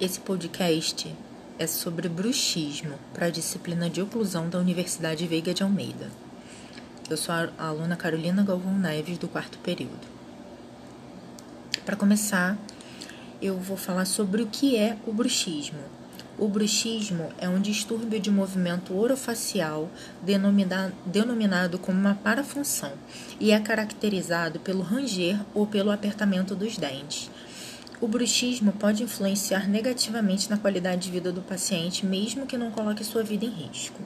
Esse podcast é sobre bruxismo para a disciplina de oclusão da Universidade Veiga de Almeida. Eu sou a aluna Carolina Galvão Neves, do quarto período. Para começar, eu vou falar sobre o que é o bruxismo. O bruxismo é um distúrbio de movimento orofacial denominado, denominado como uma parafunção e é caracterizado pelo ranger ou pelo apertamento dos dentes o bruxismo pode influenciar negativamente na qualidade de vida do paciente, mesmo que não coloque sua vida em risco.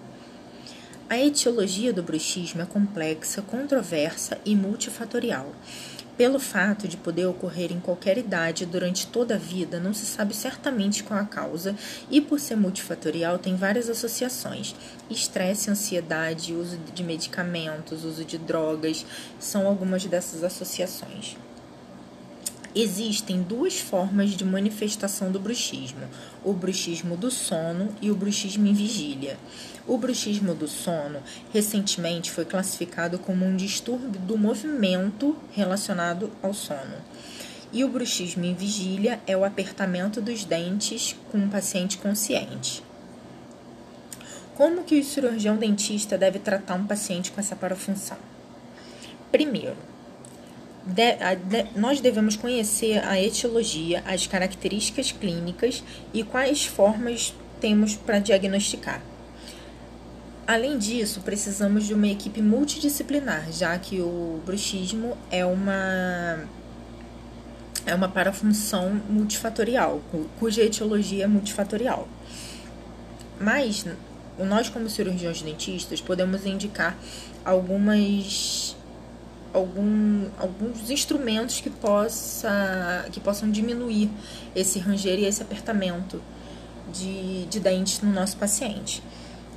A etiologia do bruxismo é complexa, controversa e multifatorial. Pelo fato de poder ocorrer em qualquer idade durante toda a vida, não se sabe certamente qual a causa e, por ser multifatorial, tem várias associações. Estresse, ansiedade, uso de medicamentos, uso de drogas são algumas dessas associações. Existem duas formas de manifestação do bruxismo: o bruxismo do sono e o bruxismo em vigília. O bruxismo do sono recentemente foi classificado como um distúrbio do movimento relacionado ao sono. E o bruxismo em vigília é o apertamento dos dentes com um paciente consciente. Como que o cirurgião dentista deve tratar um paciente com essa parafunção? Primeiro, de, de, nós devemos conhecer a etiologia, as características clínicas e quais formas temos para diagnosticar. Além disso, precisamos de uma equipe multidisciplinar, já que o bruxismo é uma é uma parafunção multifatorial, cuja etiologia é multifatorial. Mas nós, como cirurgiões dentistas, podemos indicar algumas algum, alguns instrumentos que, possa, que possam diminuir esse ranger e esse apertamento de, de dentes no nosso paciente.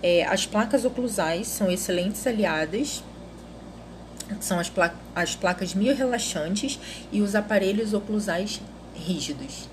É, as placas oclusais são excelentes aliadas, são as, pla as placas miorrelaxantes e os aparelhos oclusais rígidos.